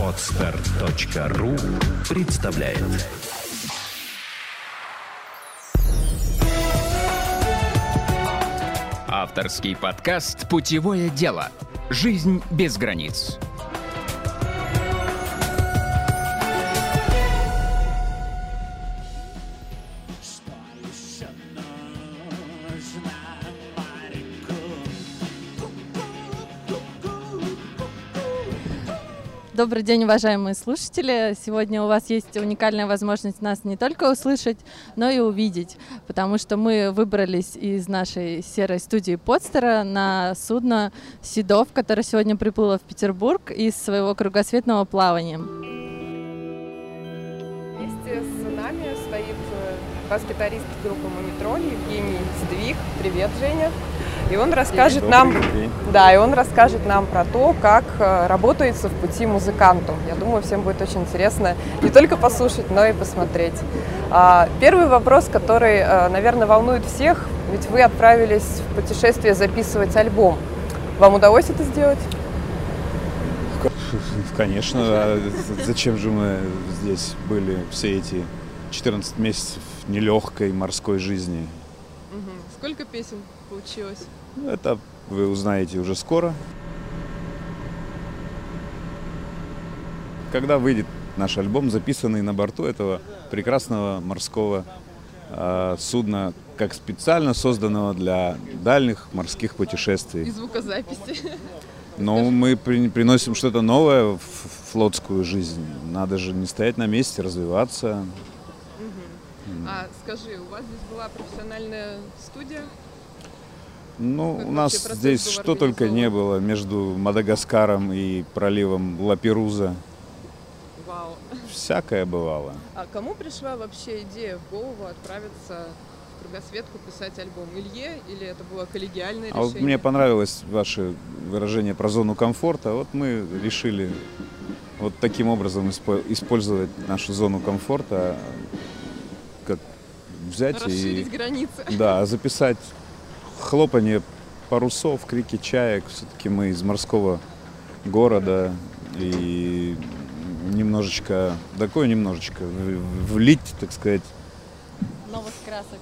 Отстар.ру представляет Авторский подкаст «Путевое дело. Жизнь без границ». Добрый день, уважаемые слушатели. Сегодня у вас есть уникальная возможность нас не только услышать, но и увидеть, потому что мы выбрались из нашей серой студии Подстера на судно Седов, которое сегодня приплыло в Петербург из своего кругосветного плавания. Вместе с нами стоит э, бас-гитарист группы Мумитроль Евгений Сдвиг. Привет, Женя. И он расскажет Добрый нам, день. да, и он расскажет нам про то, как э, работается в пути музыканту. Я думаю, всем будет очень интересно не только послушать, но и посмотреть. А, Первый вопрос, который, э, наверное, волнует всех, ведь вы отправились в путешествие записывать альбом. Вам удалось это сделать? Конечно, а зачем же мы здесь были все эти 14 месяцев нелегкой морской жизни? Сколько песен получилось? Ну, Это вы узнаете уже скоро. Когда выйдет наш альбом, записанный на борту этого прекрасного морского а, судна, как специально созданного для дальних морских путешествий. звукозаписи. Но мы при- приносим что-то новое в флотскую жизнь. Надо же не стоять на месте, развиваться. А скажи, у вас здесь была профессиональная студия? Ну, Как у нас здесь что только не было между Мадагаскаром и проливом Лаперуза. Вау. Всякое бывало. А кому пришла вообще идея в голову отправиться в кругосветку писать альбом? Илье или это было коллегиальное А вот решение? мне понравилось ваше выражение про зону комфорта. Вот мы решили вот таким образом испо- использовать нашу зону комфорта, взять Расширить и границы. Да, записать хлопанье парусов, крики чаек. Все-таки мы из морского города и немножечко, такое немножечко влить, так сказать, Новых красок,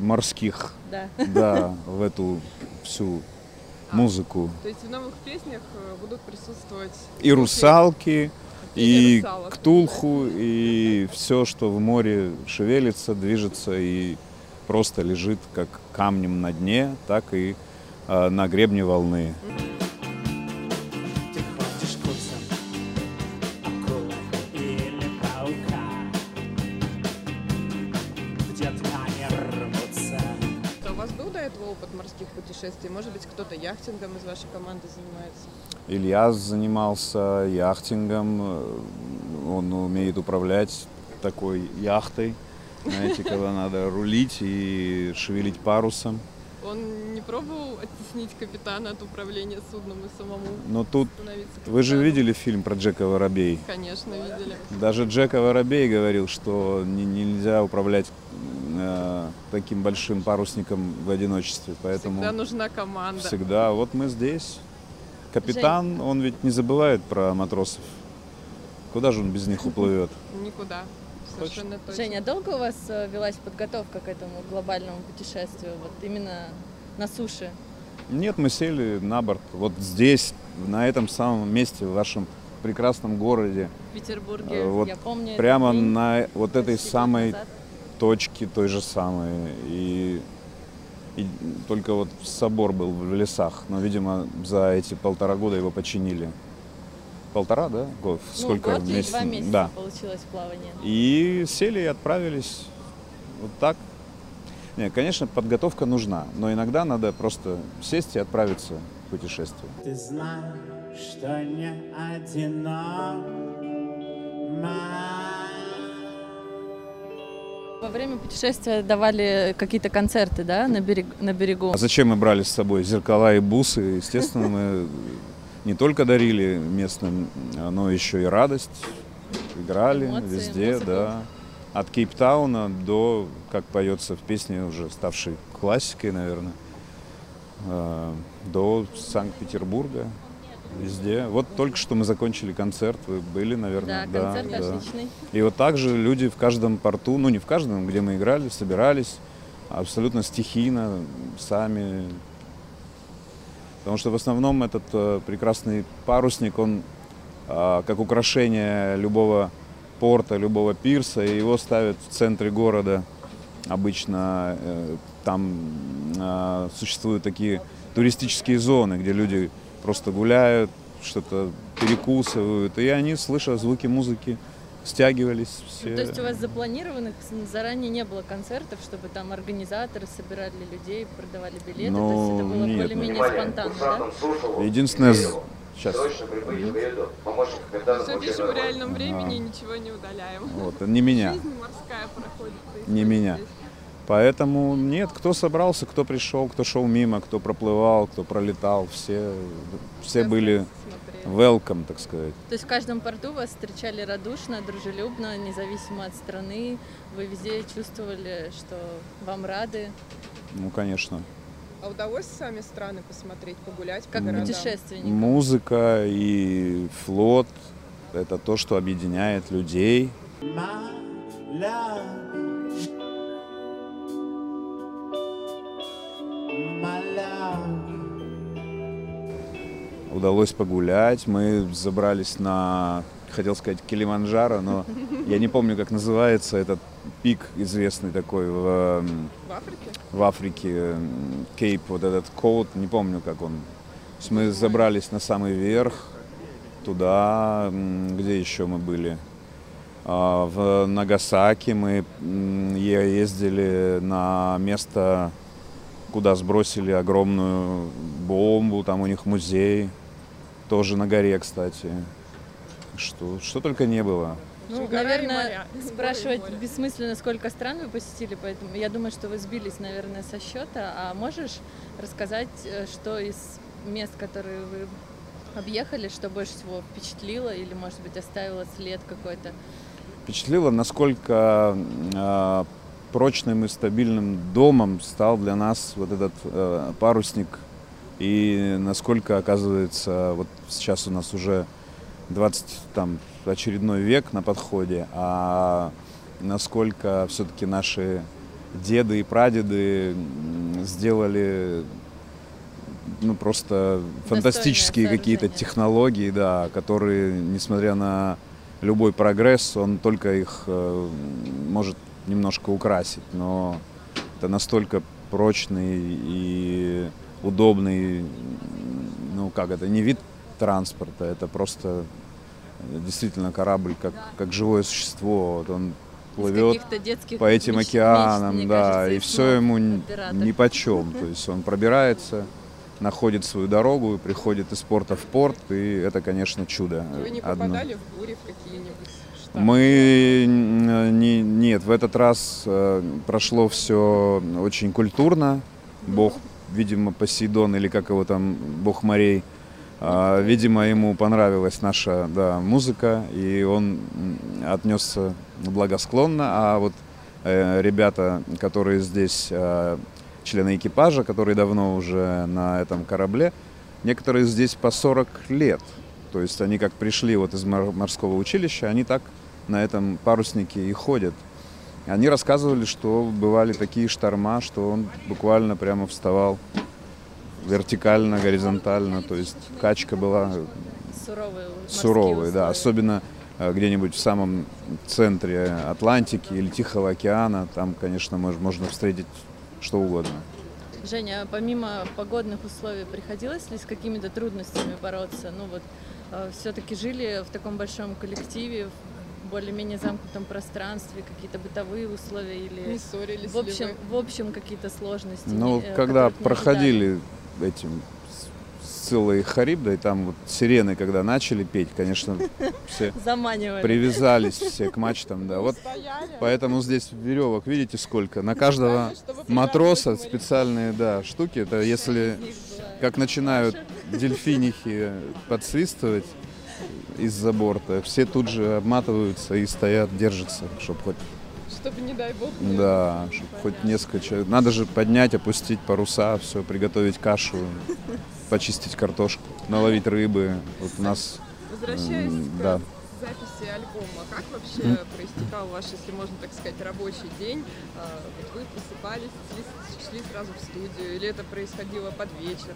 морских, да. да, в эту всю музыку. То есть в новых песнях э, будут присутствовать И русалки, И русалок. ктулху, и все, что в море шевелится, движется и просто лежит как камнем на дне, так и э, на гребне волны. Ты Может быть, кто-то яхтингом из вашей команды занимается? Илья занимался яхтингом, он умеет управлять такой яхтой, знаете, когда надо рулить и шевелить парусом. Он не пробовал оттеснить капитана от управления судном и самому Но тут вы же видели фильм про Джека Воробей? Конечно, видели. Даже Джека Воробей говорил, что не- нельзя управлять э, таким большим парусником в одиночестве, поэтому Всегда нужна команда. всегда. Вот мы здесь. Капитан, он ведь не забывает про матросов. Куда же он без них уплывет? Никуда. Совершенно точно. Женя, долго у вас э, велась подготовка к этому глобальному путешествию, вот именно на суше? Нет, мы сели на борт. Вот здесь, на этом самом месте, в вашем прекрасном городе, В Петербурге, Э, вот я помню. прямо день на вот этой самой назад. Точке той же самой. И, и только вот собор был в лесах, но, видимо, за эти полтора года его починили. Полтора, да? Год? Ну, Сколько год и месяцев? два месяца Да. получилось плавание. И сели и отправились вот так. Нет, конечно, подготовка нужна, но иногда надо просто сесть и отправиться в путешествие. Ты знаешь, что не одинок Во время путешествия давали какие-то концерты, да, на, берег, на берегу. А зачем мы брали с собой зеркала и бусы? Естественно, мы не только дарили местным, но еще и радость. Играли Эмоции, везде, музыку. да. От Кейптауна до, как поется в песне, уже ставшей классикой, наверное, э, до Санкт-Петербурга. Везде. Вот только что мы закончили концерт, вы были, Да, наверное. концерт да. отличный. И вот так же люди в каждом порту, ну не в каждом, где мы играли, собирались абсолютно стихийно, сами. Потому что в основном этот э, прекрасный парусник, он а, как украшение любого порта, любого пирса, и его ставят в центре города. Обычно э, там а, существуют такие туристические зоны, где люди просто гуляют, что-то перекусывают, и они, слыша звуки музыки, стягивались все. Ну, То есть у вас запланированных заранее не было концертов, чтобы там организаторы собирали людей, продавали билеты? Ну, То есть это было нет. более-менее спонтанно, да? Единственное, сейчас, Срочно прибыть к выезду. Помощник капитана Все пишем в реальном времени и ничего не удаляем. вот, не меня, Жизнь морская проходит. не меня. здесь. Поэтому нет, кто собрался, кто пришел, кто шел мимо, кто проплывал, кто пролетал, все, все были welcome, так сказать. То есть в каждом порту вас встречали радушно, дружелюбно, независимо от страны. Вы везде чувствовали, что вам рады, Ну, конечно. А удалось сами страны посмотреть, погулять по как городам? путешественник. Музыка и флот – это то, что объединяет людей. My love. Удалось погулять, мы забрались на, хотел сказать, Килиманджаро, но я не помню, как называется этот пик известный такой в, эм, В Африке? в Африке, м, Кейп, вот этот Коут, не помню, как он. То есть мы забрались на самый верх, туда, где еще мы были. А, В Нагасаки мы ездили на место, куда сбросили огромную бомбу, там у них музей, тоже на горе, кстати. Что, что только не было. Ну, Гора наверное, моря. спрашивать море. бессмысленно, сколько стран вы посетили, поэтому я думаю, что вы сбились, наверное, со счета. А можешь рассказать, э, что из мест, которые вы объехали, что больше всего впечатлило или, может быть, оставило след какой-то? впечатлило, насколько э, прочным и стабильным домом стал для нас вот этот э, парусник. И насколько, оказывается, вот сейчас у нас уже 20, там, очередной век на подходе, а насколько все-таки наши деды и прадеды сделали ну, просто фантастические какие-то технологии, да, которые, несмотря на любой прогресс, он только их э, может немножко украсить, но это настолько прочный и удобный, ну как это, не вид транспорта, это просто действительно корабль как, как живое существо, вот он плывет по этим меч- океанам, мне да, кажется, и все ему ни по чем. То есть он пробирается, находит свою дорогу, приходит из порта в порт, и это, конечно, чудо. Вы не одно. попадали в бури в какие-нибудь штаты? Мы не, нет, в этот раз э, прошло все очень культурно. Бог, видимо, Посейдон или как его там, Бог морей, а, видимо, ему понравилась наша да, музыка, и он отнесся благосклонно. А вот э, ребята, которые здесь, э, члены экипажа, которые давно уже на этом корабле, некоторые здесь по 40 лет. То есть они как пришли вот из мор- морского училища, они так на этом паруснике и ходят. Они рассказывали, что бывали такие шторма, что он буквально прямо вставал вертикально, горизонтально, то есть качка была Суровые суровой, да, особенно э, где-нибудь в самом центре Атлантики или Тихого океана, там, конечно, мож- можно встретить что угодно. Женя, а помимо погодных условий приходилось ли с какими-то трудностями бороться? Ну вот все-таки жили в таком большом коллективе, более-менее замкнутом пространстве, какие-то бытовые условия или Не ссорились в общем, ли в общем какие-то сложности? Ну, не- э, когда не проходили этим с Сциллой и Харибдой, там вот сирены, когда начали петь, конечно, все заманивали. привязались все к мачтам, да. Вот поэтому здесь веревок, видите, сколько? На каждого матроса специальные, да, штуки. Это если как начинают дельфинихи подсвистывать из-за борта, все тут же обматываются и стоят, держатся, чтобы хоть чтобы, не дай бог, Да, чтоб хоть несколько человек. Надо же поднять, опустить паруса, все, приготовить кашу, почистить картошку, наловить рыбы. Вот у нас, Возвращаясь к да. записи альбома, как вообще проистекал ваш, если можно так сказать, рабочий день? А, вы просыпались, шли, шли сразу в студию, или это происходило под вечер?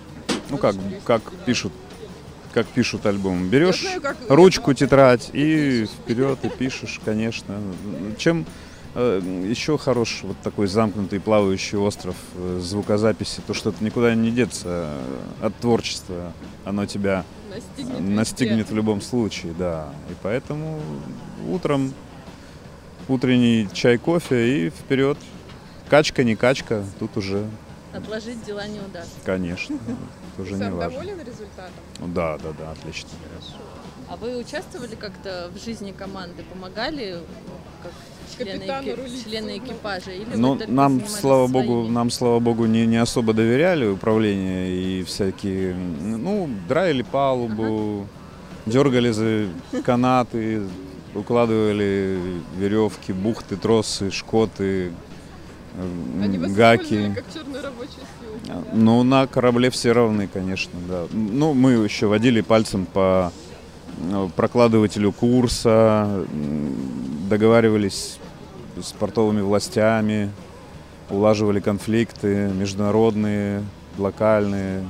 ну как, как пишут, как пишут альбом. Берешь знаю, как- ручку, тетрадь и вперед и пишешь, конечно. Чем э, еще хорош вот такой замкнутый плавающий остров э, звукозаписи, то что это никуда не деться э, от творчества. Оно тебя Настигнет настигнет в любом случае, да. И поэтому утром утренний чай, кофе и вперед. Качка, не качка, тут уже, Отложить дела не удастся. конечно, это уже не важно. доволен результатом? Ну Да, да, да, отлично. А вы участвовали как-то в жизни команды? Помогали как члены, эки- члены экипажа? Или Ну, нам, слава богу, своими? нам, слава богу, не, не особо доверяли управление и всякие, ну, драили палубу, дергали за канаты, укладывали веревки, бухты, тросы, шкоты, Они вас гаки. как черную рабочую силу. Ну, на корабле все равны, конечно, да. Ну, мы еще водили пальцем по э, прокладывателю курса, договаривались с портовыми властями, улаживали конфликты международные, локальные,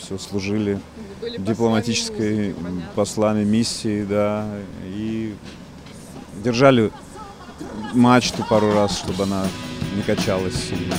все служили Были послами дипломатической музыки, понятно. послами миссии, да, и держали мачту пару раз, чтобы она не качалась сильно.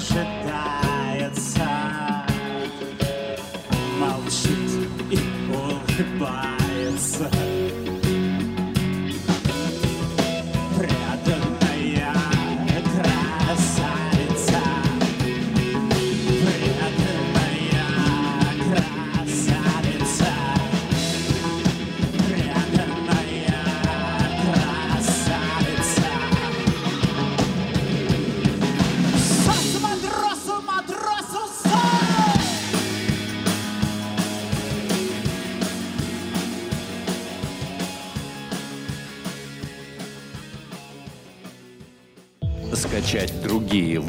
Что дожидается, молчит и улыбается.